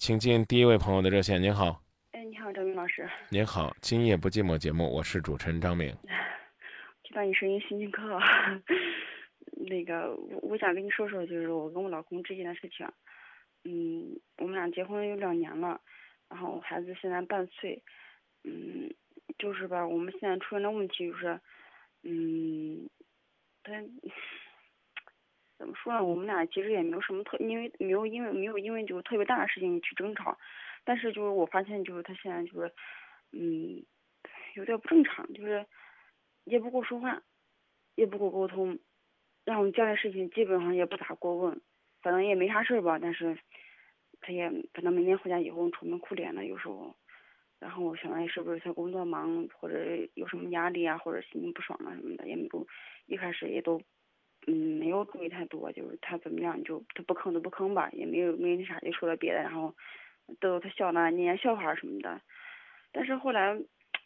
请进第一位朋友的热线。您好，哎，你好，张明老师。您好，今夜不寂寞节目，我是主持人张明。听到你声音，心情可好。那个，我我想跟你说说，就是我跟我老公之间的事情。嗯，我们俩结婚有两年了，然后孩子现在半岁。嗯，就是吧，我们现在出现的问题就是，嗯，他。怎么说呢？我们俩其实也没有什么特，因为没有因为没有因为就是特别大的事情去争吵，但是就是我发现就是他现在就是，嗯，有点不正常，就是也不跟我说话，也不跟我沟通，然后家里事情基本上也不咋过问，反正也没啥事儿吧，但是他也反正每天回家以后愁眉苦脸的有时候，然后我想来是不是他工作忙或者有什么压力啊，或者心情不爽啊什么的，也没有一开始也都。嗯，没有注意太多，就是他怎么样，就他不吭都不吭吧，也没有没那啥，就说了别的，然后逗逗他笑呢，念念笑话什么的。但是后来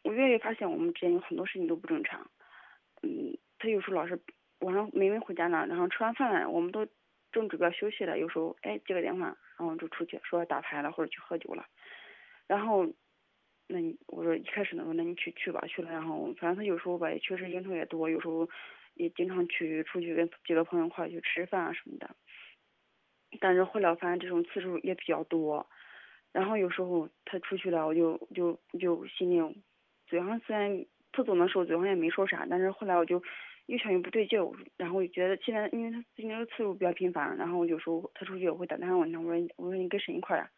我越来越发现，我们之间有很多事情都不正常。嗯，他有时候老是晚上没没回家呢，然后吃完饭了我们都正准备休息了，有时候哎接个电话，然后就出去说打牌了或者去喝酒了。然后那你我说一开始呢，那你去去吧，去了，然后反正他有时候吧也确实应酬也多，有时候。也经常去出去跟几个朋友一块去吃饭啊什么的，但是后来发现这种次数也比较多，然后有时候他出去了，我就就就心里嘴上虽然他走的时候嘴上也没说啥，但是后来我就越想越不对劲，然后我就觉得现在因为他最近这个次数比较频繁，然后有时候他出去我会打电话问他，我说我说你跟谁一块啊？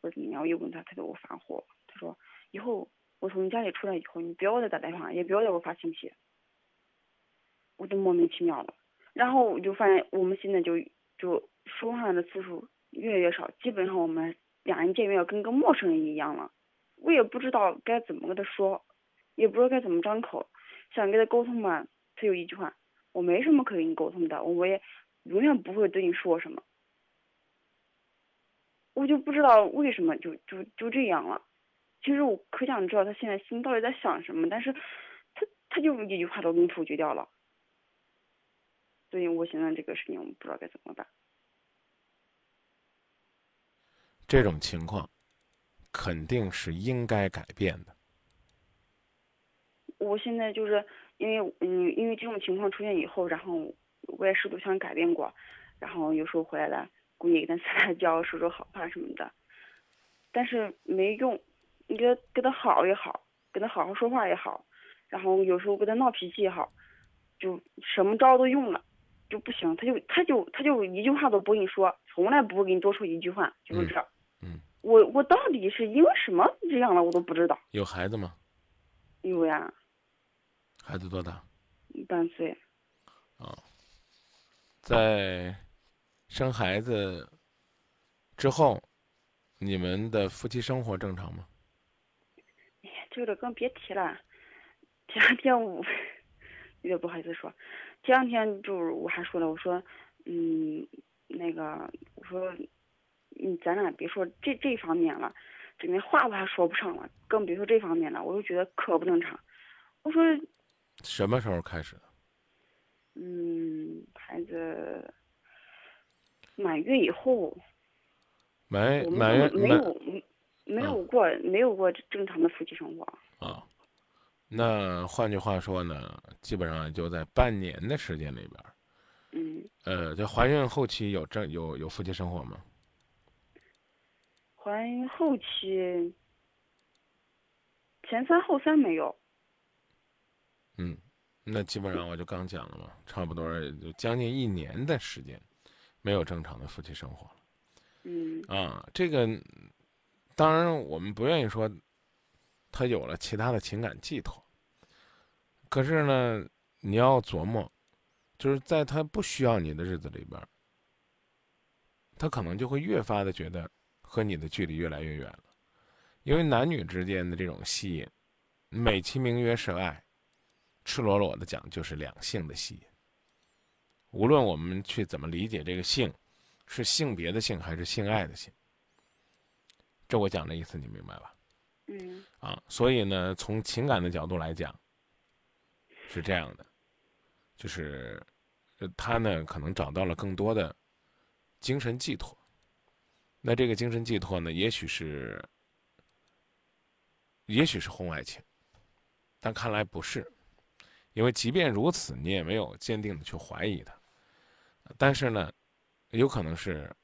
我说怎么样？我又问他，他给我发火，他说以后我从家里出来以后，你不要再打电话，也不要再给我发信息。我就莫名其妙了，然后我就发现我们现在就就说话的次数越来越少，基本上我们两人见面要跟个陌生人一样了。我也不知道该怎么跟他说，也不知道该怎么张口，想跟他沟通吧，他有一句话，我没什么可跟你沟通的，我也永远不会对你说什么。我就不知道为什么就就就这样了。其实我可想知道他现在心到底在想什么，但是他他就一句话都给你否决掉了。所以我现在这个事情，我们不知道该怎么办。这种情况肯定是应该改变的。我现在就是因为嗯，因为这种情况出现以后，然后我也试图想改变过，然后有时候回来了，故意跟他撒撒娇、说说好话什么的，但是没用。你跟跟他好也好，跟他好好说话也好，然后有时候跟他闹脾气也好，就什么招都用了。就不行，他就他就他就一句话都不跟你说，从来不会给你多说一句话，就是这。嗯。我我到底是因为什么这样了，我都不知道。有孩子吗？有呀。孩子多大？半岁。啊，在生孩子之后，你们的夫妻生活正常吗？哎呀，这个更别提了。前两天我 有点不好意思说。前两天就是我还说了，我说，嗯，那个，我说，嗯，咱俩别说这这方面了，这连话我还说不上了，更别说这方面了。我就觉得可不正常。我说，什么时候开始的？嗯，孩子满月以后。没满月没有没有过没有过正常的夫妻生活。啊。那换句话说呢，基本上就在半年的时间里边嗯。呃，在怀孕后期有正有有夫妻生活吗？怀孕后期，前三后三没有。嗯，那基本上我就刚讲了嘛，差不多就将近一年的时间，没有正常的夫妻生活了。嗯。啊，这个当然我们不愿意说，他有了其他的情感寄托。可是呢，你要琢磨，就是在他不需要你的日子里边，他可能就会越发的觉得和你的距离越来越远了，因为男女之间的这种吸引，美其名曰是爱，赤裸裸的讲就是两性的吸引。无论我们去怎么理解这个性，是性别的性还是性爱的性，这我讲的意思你明白吧？嗯。啊，所以呢，从情感的角度来讲。是这样的，就是，他呢可能找到了更多的精神寄托，那这个精神寄托呢，也许是，也许是婚外情，但看来不是，因为即便如此，你也没有坚定的去怀疑他。但是呢，有可能是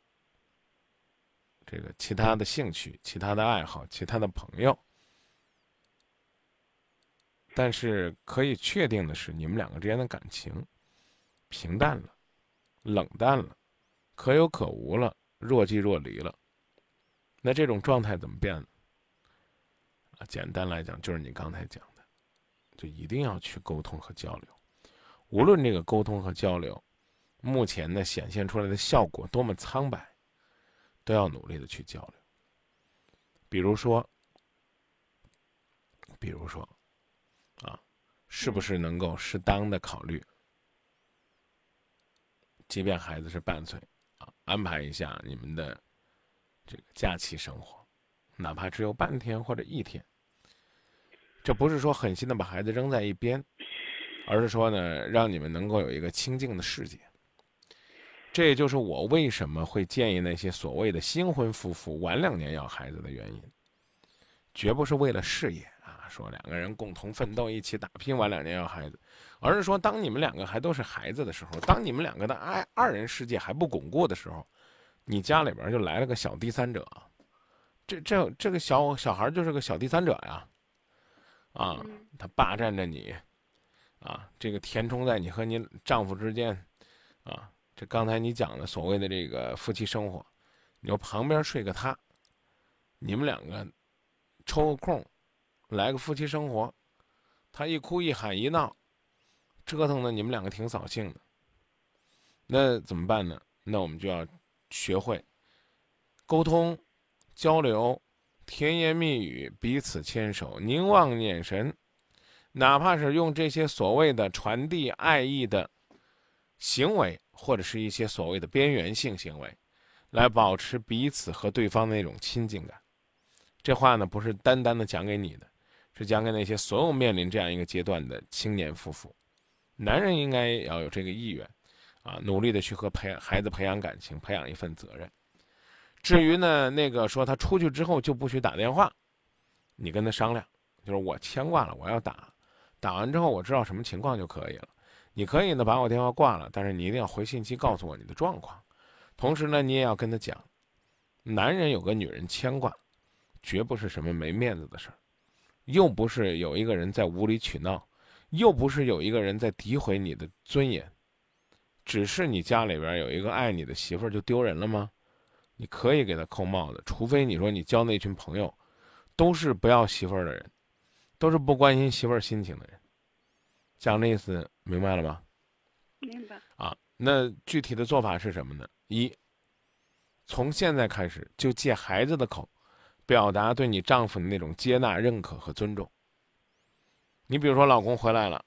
这个其他的兴趣、其他的爱好、其他的朋友。但是可以确定的是，你们两个之间的感情平淡了，冷淡了，可有可无了，若即若离了。那这种状态怎么变呢？啊，简单来讲，就是你刚才讲的，就一定要去沟通和交流。无论这个沟通和交流，目前呢显现出来的效果多么苍白，都要努力的去交流。比如说，比如说。是不是能够适当的考虑？即便孩子是半岁，啊，安排一下你们的这个假期生活，哪怕只有半天或者一天。这不是说狠心的把孩子扔在一边，而是说呢，让你们能够有一个清静的世界。这也就是我为什么会建议那些所谓的新婚夫妇晚两年要孩子的原因，绝不是为了事业。说两个人共同奋斗，一起打拼，晚两年要孩子，而是说当你们两个还都是孩子的时候，当你们两个的爱二人世界还不巩固的时候，你家里边就来了个小第三者，这这这个小小孩就是个小第三者呀，啊，他霸占着你，啊，这个填充在你和你丈夫之间，啊，这刚才你讲的所谓的这个夫妻生活，你说旁边睡个他，你们两个抽个空。来个夫妻生活，他一哭一喊一闹，折腾的你们两个挺扫兴的。那怎么办呢？那我们就要学会沟通、交流、甜言蜜语，彼此牵手、凝望眼神，哪怕是用这些所谓的传递爱意的行为，或者是一些所谓的边缘性行为，来保持彼此和对方的那种亲近感。这话呢，不是单单的讲给你的。是讲给那些所有面临这样一个阶段的青年夫妇，男人应该要有这个意愿，啊，努力的去和培孩子培养感情，培养一份责任。至于呢，那个说他出去之后就不许打电话，你跟他商量，就是我牵挂了，我要打，打完之后我知道什么情况就可以了。你可以呢把我电话挂了，但是你一定要回信息告诉我你的状况。同时呢，你也要跟他讲，男人有个女人牵挂，绝不是什么没面子的事儿。又不是有一个人在无理取闹，又不是有一个人在诋毁你的尊严，只是你家里边有一个爱你的媳妇儿就丢人了吗？你可以给他扣帽子，除非你说你交那群朋友，都是不要媳妇儿的人，都是不关心媳妇儿心情的人。讲的意思明白了吗？明白。啊，那具体的做法是什么呢？一，从现在开始就借孩子的口。表达对你丈夫的那种接纳、认可和尊重。你比如说，老公回来了，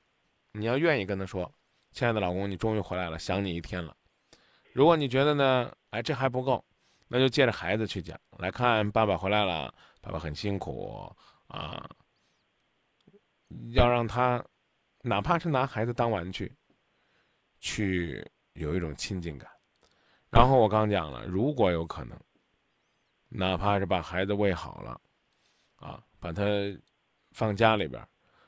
你要愿意跟他说：“亲爱的老公，你终于回来了，想你一天了。”如果你觉得呢，哎，这还不够，那就借着孩子去讲，来看爸爸回来了，爸爸很辛苦啊，要让他哪怕是拿孩子当玩具，去有一种亲近感。然后我刚讲了，如果有可能。哪怕是把孩子喂好了，啊，把他放家里边，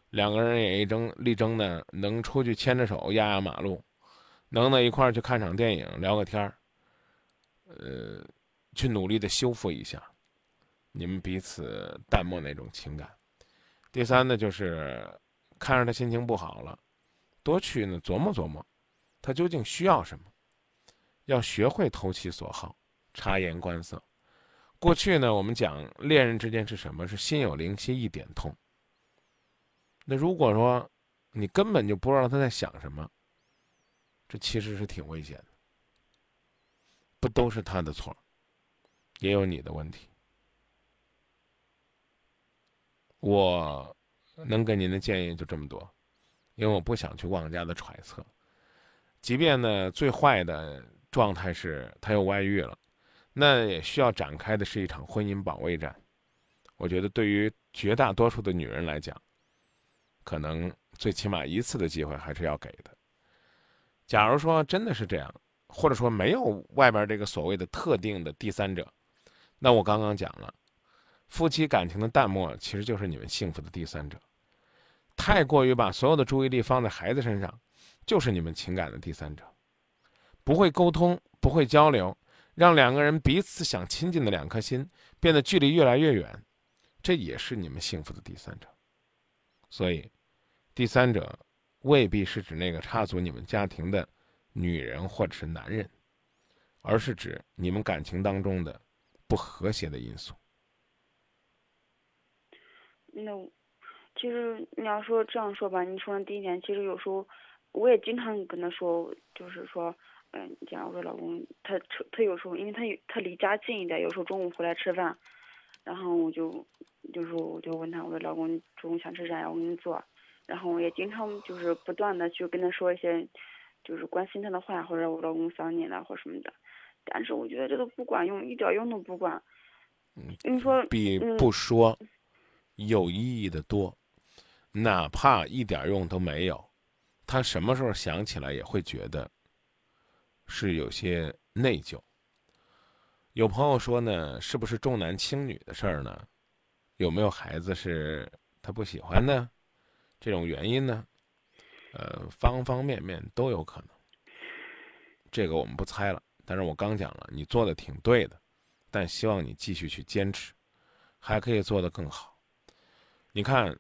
两个人也一争力争呢，能出去牵着手压压马路，能呢一块儿去看场电影聊个天儿，呃，去努力的修复一下你们彼此淡漠那种情感。第三呢，就是看着他心情不好了，多去呢琢磨琢磨，他究竟需要什么，要学会投其所好，察言观色。过去呢，我们讲恋人之间是什么？是心有灵犀一点通。那如果说你根本就不知道他在想什么，这其实是挺危险的。不都是他的错，也有你的问题。我能给您的建议就这么多，因为我不想去妄加的揣测。即便呢，最坏的状态是他又外遇了。那也需要展开的是一场婚姻保卫战，我觉得对于绝大多数的女人来讲，可能最起码一次的机会还是要给的。假如说真的是这样，或者说没有外边这个所谓的特定的第三者，那我刚刚讲了，夫妻感情的淡漠其实就是你们幸福的第三者。太过于把所有的注意力放在孩子身上，就是你们情感的第三者。不会沟通，不会交流，让两个人彼此想亲近的两颗心变得距离越来越远，这也是你们幸福的第三者。所以，第三者未必是指那个插足你们家庭的女人或者是男人，而是指你们感情当中的不和谐的因素。那。其实你要说这样说吧，你说的第一点，其实有时候我也经常跟他说，就是说，嗯，这样我说老公，他他有时候因为他他离家近一点，有时候中午回来吃饭，然后我就就是我就问他，我说老公中午想吃啥呀？我给你做。然后我也经常就是不断的去跟他说一些，就是关心他的话，或者我老公想你了或什么的。但是我觉得这都不管用，一点用都不管。嗯你说比不说有意义的多。哪怕一点用都没有，他什么时候想起来也会觉得是有些内疚。有朋友说呢，是不是重男轻女的事儿呢？有没有孩子是他不喜欢呢？这种原因呢？呃，方方面面都有可能。这个我们不猜了。但是我刚讲了，你做的挺对的，但希望你继续去坚持，还可以做得更好。你看。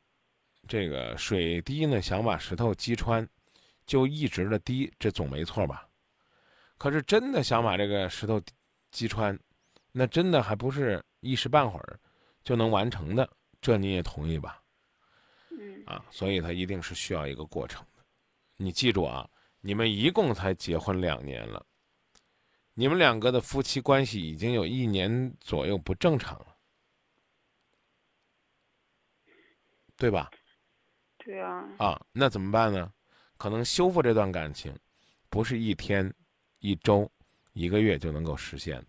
这个水滴呢，想把石头击穿，就一直的滴，这总没错吧？可是真的想把这个石头击穿，那真的还不是一时半会儿就能完成的，这你也同意吧？嗯。啊，所以它一定是需要一个过程的。你记住啊，你们一共才结婚两年了，你们两个的夫妻关系已经有一年左右不正常了，对吧？对啊，啊，那怎么办呢？可能修复这段感情，不是一天、一周、一个月就能够实现的。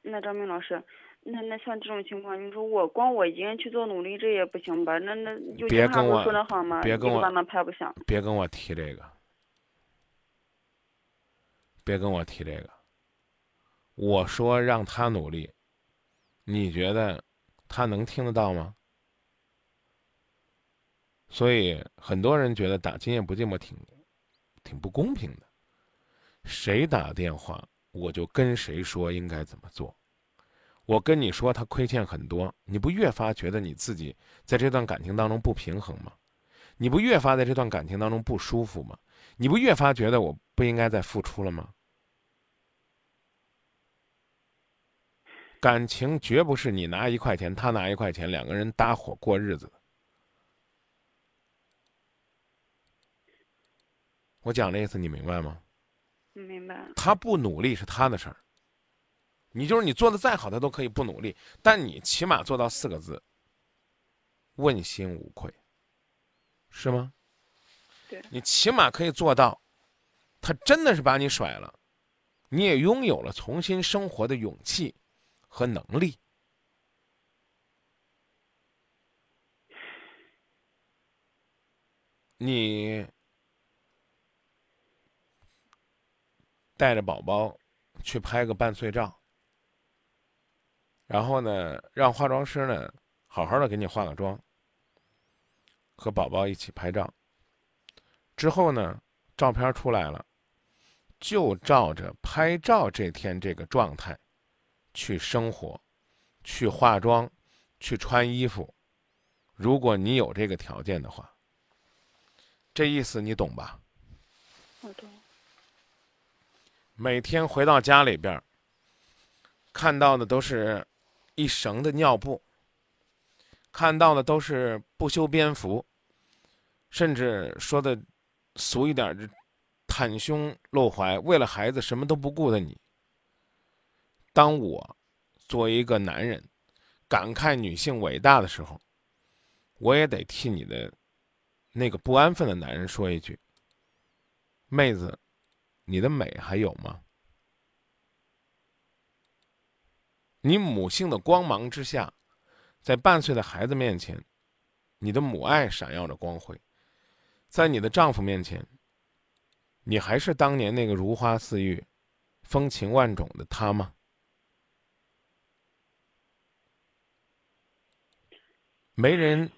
那张明老师，那那像这种情况，你说我光我一个人去做努力，这也不行吧？那那就别跟我说的好吗？别跟我拍不响。别跟我提这个，别跟我提这个。我说让他努力，你觉得他能听得到吗？所以很多人觉得打今夜不寂寞挺，挺不公平的。谁打电话，我就跟谁说应该怎么做。我跟你说他亏欠很多，你不越发觉得你自己在这段感情当中不平衡吗？你不越发在这段感情当中不舒服吗？你不越发觉得我不应该再付出了吗？感情绝不是你拿一块钱，他拿一块钱，两个人搭伙过日子。我讲的意思你明白吗？明白。他不努力是他的事儿。你就是你做的再好，他都可以不努力，但你起码做到四个字：问心无愧，是吗？对。你起码可以做到，他真的是把你甩了，你也拥有了重新生活的勇气和能力。你。带着宝宝去拍个半岁照，然后呢，让化妆师呢好好的给你化个妆，和宝宝一起拍照。之后呢，照片出来了，就照着拍照这天这个状态去生活，去化妆，去穿衣服。如果你有这个条件的话，这意思你懂吧？我懂。每天回到家里边看到的都是一绳的尿布，看到的都是不修边幅，甚至说的俗一点，袒胸露怀，为了孩子什么都不顾的你。当我作为一个男人感慨女性伟大的时候，我也得替你的那个不安分的男人说一句：妹子。你的美还有吗？你母性的光芒之下在半岁的孩子面前你的母爱闪耀着光辉。在你的丈夫面前你还是当年那个如花似玉风情万种的他吗？没人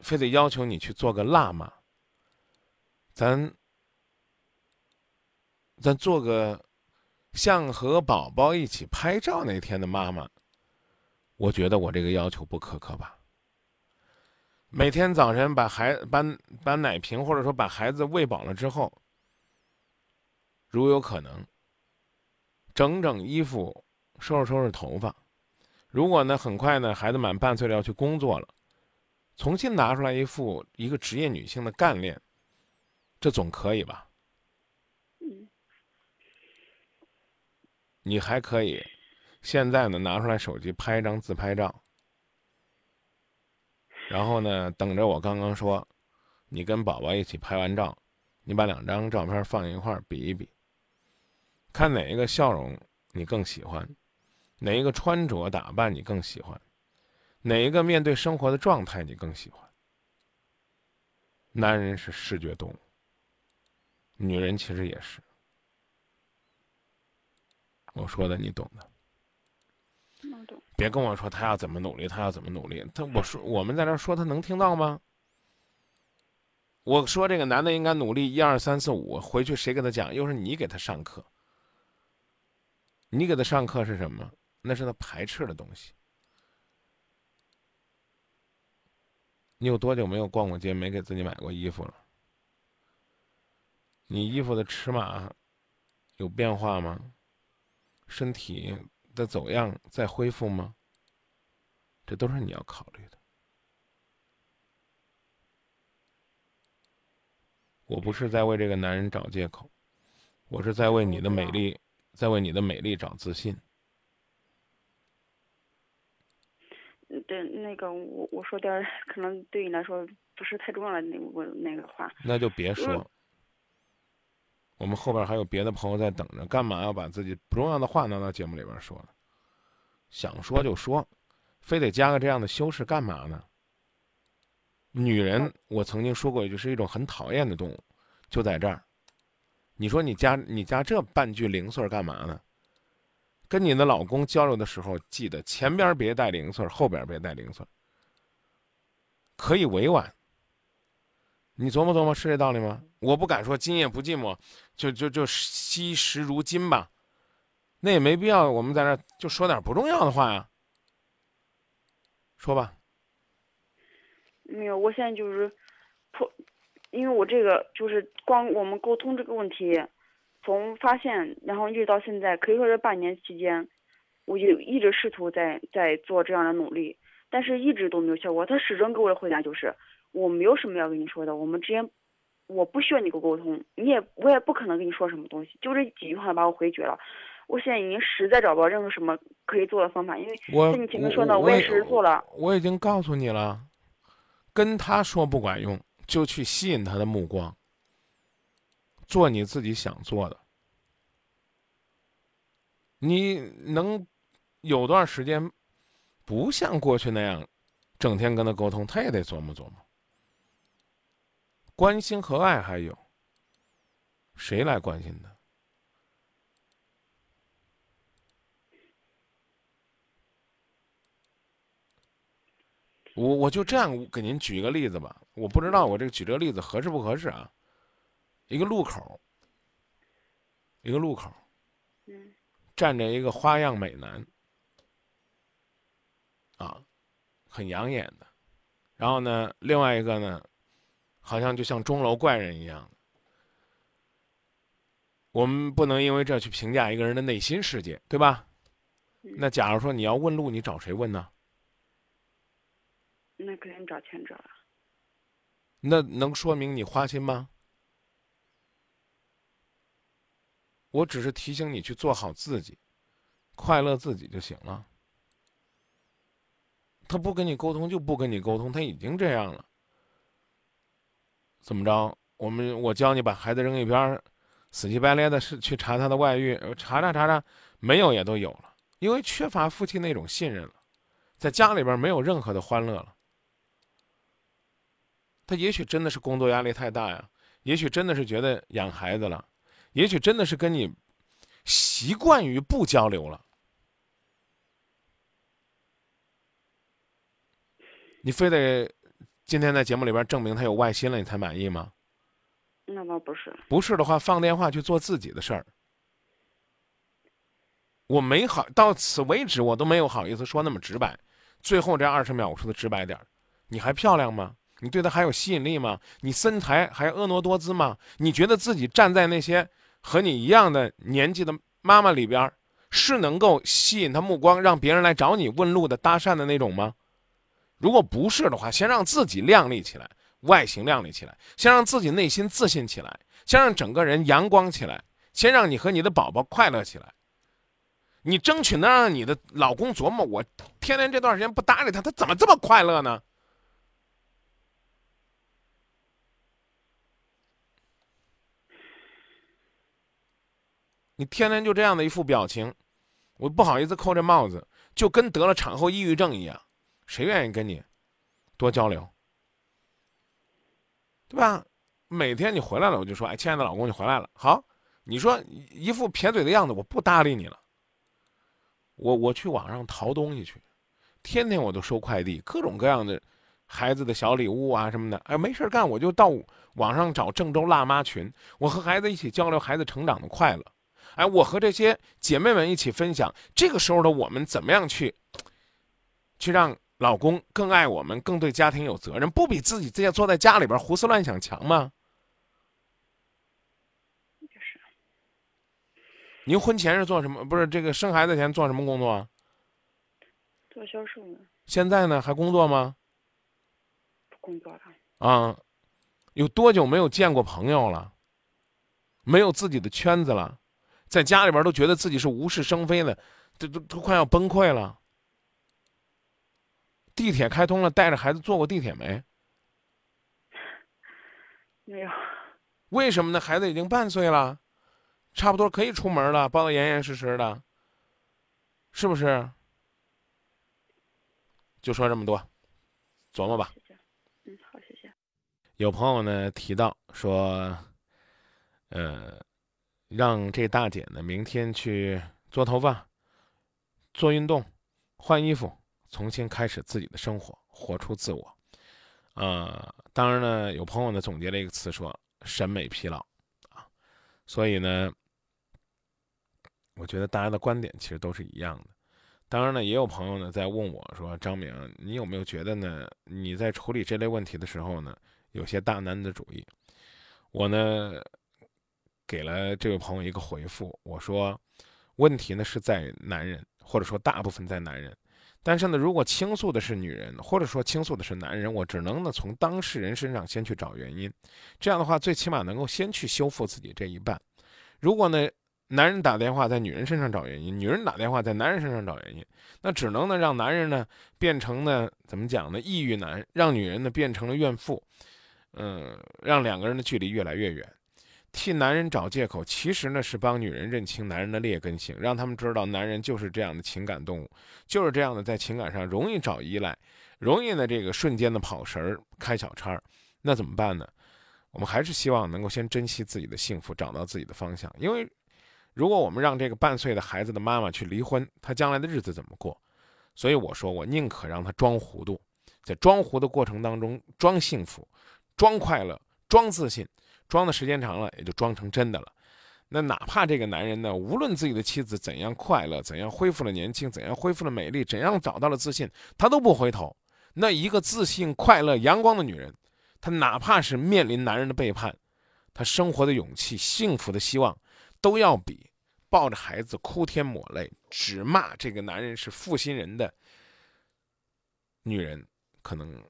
非得要求你去做个辣妈咱咱做个像和宝宝一起拍照那天的妈妈，我觉得我这个要求不苛刻吧。每天早晨把孩把把奶瓶或者说把孩子喂饱了之后，如有可能，整整衣服，收拾收拾头发。如果呢，很快呢，孩子满半岁了要去工作了，重新拿出来一副一个职业女性的干练，这总可以吧？嗯你还可以，现在呢拿出来手机拍一张自拍照，然后呢等着我刚刚说，你跟宝宝一起拍完照，你把两张照片放一块儿比一比，看哪一个笑容你更喜欢，哪一个穿着打扮你更喜欢，哪一个面对生活的状态你更喜欢。男人是视觉动物，女人其实也是。我说的你懂的。别跟我说他要怎么努力，他要怎么努力。他我说我们在这儿说，他能听到吗？我说这个男的应该努力，一二三四五，回去谁给他讲？又是你给他上课。你给他上课是什么？那是他排斥的东西。你有多久没有逛过街，没给自己买过衣服了？你衣服的尺码有变化吗？身体的走样在恢复吗？这都是你要考虑的。我不是在为这个男人找借口，我是在为你的美丽，在为你的美丽找自信。嗯对，那个我我说点儿可能对你来说不是太重要的那我那个话。那就别说嗯。我们后边还有别的朋友在等着，干嘛要把自己不重要的话拿到节目里边说呢？想说就说，非得加个这样的修饰干嘛呢？女人，我曾经说过一句，是一种很讨厌的动物，就在这儿。你说你加你加这半句零碎儿干嘛呢？跟你的老公交流的时候，记得前边别带零碎儿，后边别带零碎儿，可以委婉。你琢磨琢磨，是这道理吗？我不敢说今夜不寂寞，就就就惜时如金吧，那也没必要。我们在这儿就说点不重要的话呀，说吧。没有，我现在就是破，因为我这个就是光我们沟通这个问题，从发现然后一直到现在，可以说这半年期间，我就一直试图在在做这样的努力，但是一直都没有效果。他始终给我的回答就是我没有什么要跟你说的，我们之间我不需要你跟我沟通，你也我也不可能跟你说什么东西，就这几句话把我回绝了。我现在已经实在找不到任何什么可以做的方法，因为我像你前面说的，我我也是做了。我已经告诉你了，跟他说不管用，就去吸引他的目光，做你自己想做的。你能有段时间不像过去那样，整天跟他沟通，他也得琢磨琢磨。关心和爱还有，谁来关心他？我我就这样给您举一个例子吧，我不知道我这个举这个例子合适不合适啊。一个路口，一个路口嗯站着一个花样美男，啊，很养眼的。然后呢，另外一个呢，好像就像钟楼怪人一样。我们不能因为这去评价一个人的内心世界，对吧？嗯那假如说你要问路，你找谁问呢？那肯定找前者了。那能说明你花心吗？我只是提醒你去做好自己，快乐自己就行了。他不跟你沟通就不跟你沟通，他已经这样了。怎么着？我们我教你把孩子扔一边儿，死乞白赖的是去查他的外遇，查查查查，没有也都有了，因为缺乏夫妻那种信任了，在家里边没有任何的欢乐了。他也许真的是工作压力太大呀，也许真的是觉得养孩子了，也许真的是跟你习惯于不交流了。你非得今天在节目里边证明他有外心了，你才满意吗？那倒不是。不是的话，放电话去做自己的事儿。我没好到此为止，我都没有好意思说那么直白。最后这二十秒，我说的直白点儿，你还漂亮吗？你对他还有吸引力吗？你身材还婀娜多姿吗？你觉得自己站在那些和你一样的年纪的妈妈里边，是能够吸引他目光，让别人来找你问路的搭讪的那种吗？如果不是的话，先让自己靓丽起来，外形靓丽起来，先让自己内心自信起来，先让整个人阳光起来，先让你和你的宝宝快乐起来。你争取能让你的老公琢磨，我天天这段时间不搭理他，他怎么这么快乐呢？你天天就这样的一副表情，我不好意思扣这帽子，就跟得了产后抑郁症一样，谁愿意跟你多交流，对吧？每天你回来了，我就说，哎，亲爱的老公，你回来了，好，你说一副撇嘴的样子，我不搭理你了。我我去网上淘东西去，天天我都收快递，各种各样的孩子的小礼物啊什么的。哎，没事干，我就到网上找郑州辣妈群，我和孩子一起交流孩子成长的快乐。哎，我和这些姐妹们一起分享，这个时候的我们怎么样去，去让老公更爱我们，更对家庭有责任，不比自己这样坐在家里边胡思乱想强吗？是。您婚前是做什么？不是这个生孩子前做什么工作？做销售呢。现在呢？还工作吗？不工作了。啊，有多久没有见过朋友了？没有自己的圈子了？在家里边都觉得自己是无事生非的，都都都快要崩溃了。地铁开通了，带着孩子坐过地铁没？没有。为什么呢？孩子已经半岁了，差不多可以出门了，包的严严实实的，是不是？就说这么多，琢磨吧。嗯，好，谢谢。有朋友呢提到说，呃。让这大姐呢，明天去做头发、做运动、换衣服，重新开始自己的生活，活出自我。呃，当然呢，有朋友呢总结了一个词说审美疲劳啊，所以呢，我觉得大家的观点其实都是一样的。当然呢，也有朋友呢在问我说：“张明，你有没有觉得呢？你在处理这类问题的时候呢，有些大男子主义？”我呢。给了这位朋友一个回复，我说，问题呢是在男人，或者说大部分在男人，但是呢，如果倾诉的是女人，或者说倾诉的是男人，我只能呢从当事人身上先去找原因，这样的话最起码能够先去修复自己这一半。如果呢男人打电话在女人身上找原因，女人打电话在男人身上找原因，那只能呢让男人呢变成呢怎么讲呢抑郁男，让女人呢变成了怨妇，嗯，让两个人的距离越来越远。替男人找借口，其实呢是帮女人认清男人的劣根性，让他们知道男人就是这样的情感动物，就是这样的在情感上容易找依赖，容易呢这个瞬间的跑神儿、开小差儿。那怎么办呢？我们还是希望能够先珍惜自己的幸福，找到自己的方向。因为如果我们让这个半岁的孩子的妈妈去离婚，她将来的日子怎么过？所以我说，我宁可让她装糊涂，在装糊的过程当中装幸福、装快乐、装自信。装的时间长了，也就装成真的了。那哪怕这个男人呢，无论自己的妻子怎样快乐，怎样恢复了年轻，怎样恢复了美丽，怎样找到了自信，他都不回头。那一个自信、快乐、阳光的女人，她哪怕是面临男人的背叛，她生活的勇气、幸福的希望，都要比抱着孩子哭天抹泪，只骂这个男人是负心人的女人，可能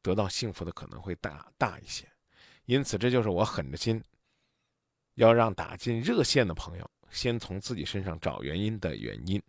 得到幸福的可能会大大一些。因此，这就是我狠着心要让打进热线的朋友先从自己身上找原因的原因。